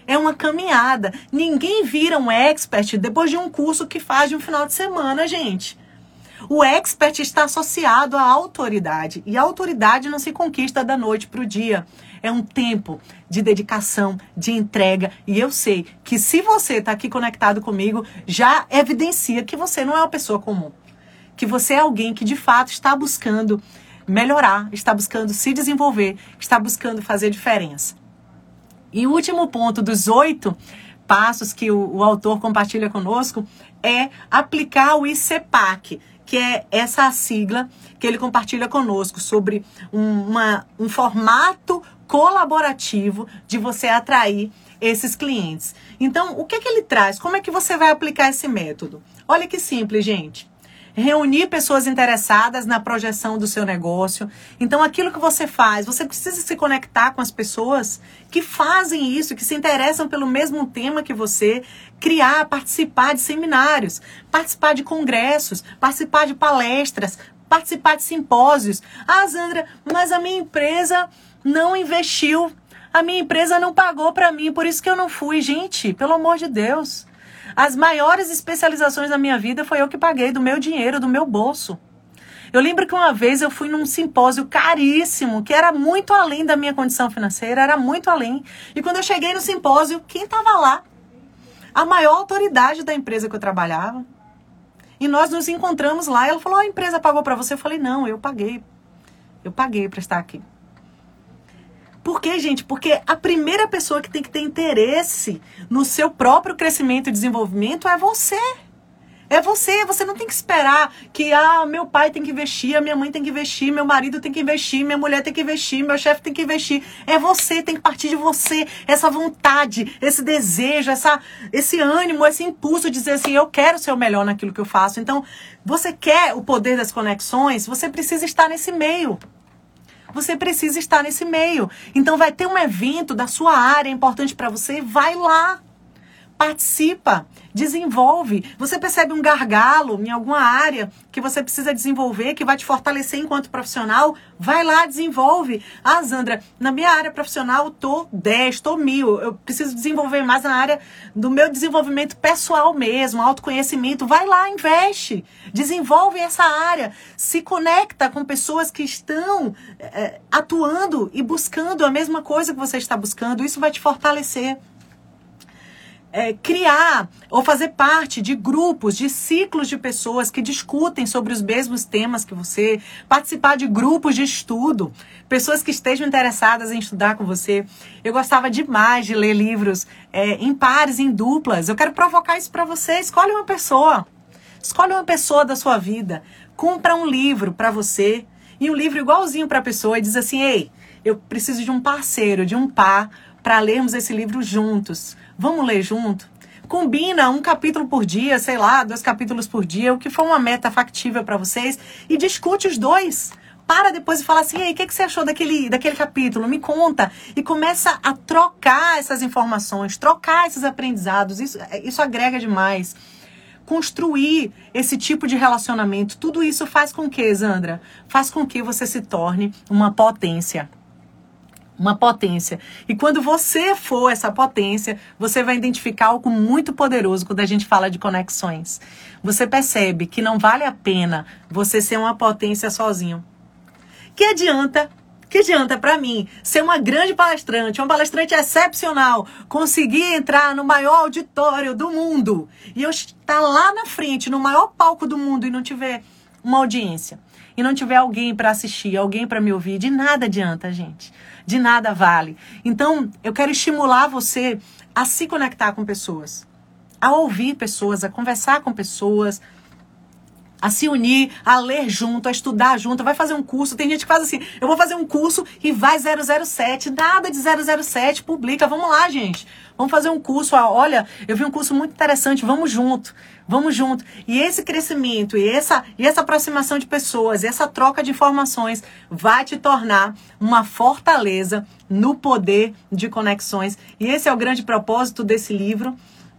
É uma caminhada. Ninguém vira um expert depois de um curso que faz de um final de semana, gente. O expert está associado à autoridade. E a autoridade não se conquista da noite para o dia. É um tempo de dedicação, de entrega. E eu sei que se você está aqui conectado comigo, já evidencia que você não é uma pessoa comum. Que você é alguém que de fato está buscando melhorar, está buscando se desenvolver, está buscando fazer diferença. E o último ponto dos oito passos que o, o autor compartilha conosco é aplicar o ICEPAC que é essa sigla que ele compartilha conosco sobre um, uma, um formato colaborativo de você atrair esses clientes. Então, o que, que ele traz? Como é que você vai aplicar esse método? Olha que simples, gente reunir pessoas interessadas na projeção do seu negócio. Então, aquilo que você faz, você precisa se conectar com as pessoas que fazem isso, que se interessam pelo mesmo tema que você, criar, participar de seminários, participar de congressos, participar de palestras, participar de simpósios. Ah, Sandra, mas a minha empresa não investiu. A minha empresa não pagou para mim, por isso que eu não fui. Gente, pelo amor de Deus. As maiores especializações da minha vida foi eu que paguei do meu dinheiro, do meu bolso. Eu lembro que uma vez eu fui num simpósio caríssimo, que era muito além da minha condição financeira, era muito além. E quando eu cheguei no simpósio, quem estava lá? A maior autoridade da empresa que eu trabalhava. E nós nos encontramos lá. Ela falou: a empresa pagou para você? Eu falei: não, eu paguei. Eu paguei para estar aqui. Por quê, gente? Porque a primeira pessoa que tem que ter interesse no seu próprio crescimento e desenvolvimento é você. É você, você não tem que esperar que ah, meu pai tem que investir, a minha mãe tem que investir, meu marido tem que investir, minha mulher tem que investir, meu chefe tem que investir. É você, tem que partir de você, essa vontade, esse desejo, essa, esse ânimo, esse impulso de dizer assim, eu quero ser o melhor naquilo que eu faço. Então, você quer o poder das conexões, você precisa estar nesse meio você precisa estar nesse meio. Então vai ter um evento da sua área importante para você, vai lá. Participa, desenvolve. Você percebe um gargalo em alguma área que você precisa desenvolver, que vai te fortalecer enquanto profissional? Vai lá, desenvolve. Ah, Zandra, na minha área profissional eu tô 10, tô mil. Eu preciso desenvolver mais na área do meu desenvolvimento pessoal mesmo, autoconhecimento. Vai lá, investe. Desenvolve essa área. Se conecta com pessoas que estão é, atuando e buscando a mesma coisa que você está buscando. Isso vai te fortalecer é, criar ou fazer parte de grupos, de ciclos de pessoas que discutem sobre os mesmos temas que você, participar de grupos de estudo, pessoas que estejam interessadas em estudar com você. Eu gostava demais de ler livros é, em pares, em duplas. Eu quero provocar isso para você. Escolhe uma pessoa. Escolhe uma pessoa da sua vida. Compra um livro para você e um livro igualzinho para a pessoa e diz assim: ei, eu preciso de um parceiro, de um par para lermos esse livro juntos. Vamos ler junto? Combina um capítulo por dia, sei lá, dois capítulos por dia, o que for uma meta factível para vocês e discute os dois. Para depois e fala assim, ei, o que, que você achou daquele, daquele capítulo? Me conta. E começa a trocar essas informações, trocar esses aprendizados. Isso, isso agrega demais construir esse tipo de relacionamento. Tudo isso faz com que, Zandra? Faz com que você se torne uma potência uma potência. E quando você for essa potência, você vai identificar algo muito poderoso quando a gente fala de conexões. Você percebe que não vale a pena você ser uma potência sozinho. Que adianta Que adianta para mim ser uma grande palestrante, uma palestrante excepcional, conseguir entrar no maior auditório do mundo e eu estar lá na frente, no maior palco do mundo e não tiver uma audiência e não tiver alguém para assistir, alguém para me ouvir, de nada adianta, gente. De nada vale. Então, eu quero estimular você a se conectar com pessoas, a ouvir pessoas, a conversar com pessoas, a se unir, a ler junto, a estudar junto, vai fazer um curso. Tem gente que faz assim, eu vou fazer um curso e vai 007, nada de 007, publica. Vamos lá, gente. Vamos fazer um curso. Olha, eu vi um curso muito interessante, vamos junto. Vamos junto. E esse crescimento e essa, e essa aproximação de pessoas, essa troca de informações vai te tornar uma fortaleza no poder de conexões. E esse é o grande propósito desse livro.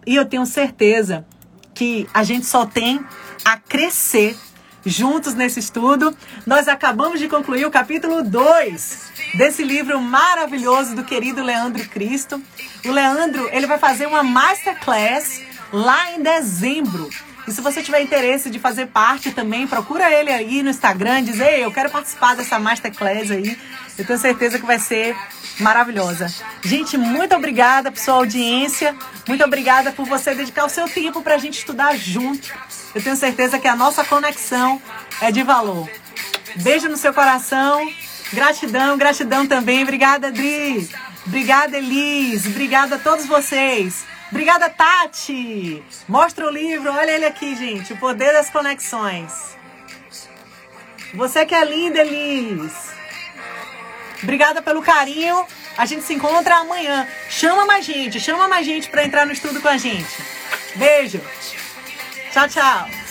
E eu tenho certeza que a gente só tem a crescer juntos nesse estudo. Nós acabamos de concluir o capítulo 2 desse livro maravilhoso do querido Leandro Cristo. O Leandro, ele vai fazer uma masterclass lá em dezembro. E se você tiver interesse de fazer parte também, procura ele aí no Instagram, diz, ei, eu quero participar dessa masterclass aí. Eu tenho certeza que vai ser maravilhosa. Gente, muito obrigada por sua audiência. Muito obrigada por você dedicar o seu tempo para a gente estudar junto. Eu tenho certeza que a nossa conexão é de valor. Beijo no seu coração. Gratidão, gratidão também. Obrigada, Adri. Obrigada, Elis. Obrigada a todos vocês. Obrigada, Tati. Mostra o livro. Olha ele aqui, gente. O poder das conexões. Você que é linda, Elis. Obrigada pelo carinho. A gente se encontra amanhã. Chama mais gente, chama mais gente para entrar no estudo com a gente. Beijo. Tchau, tchau.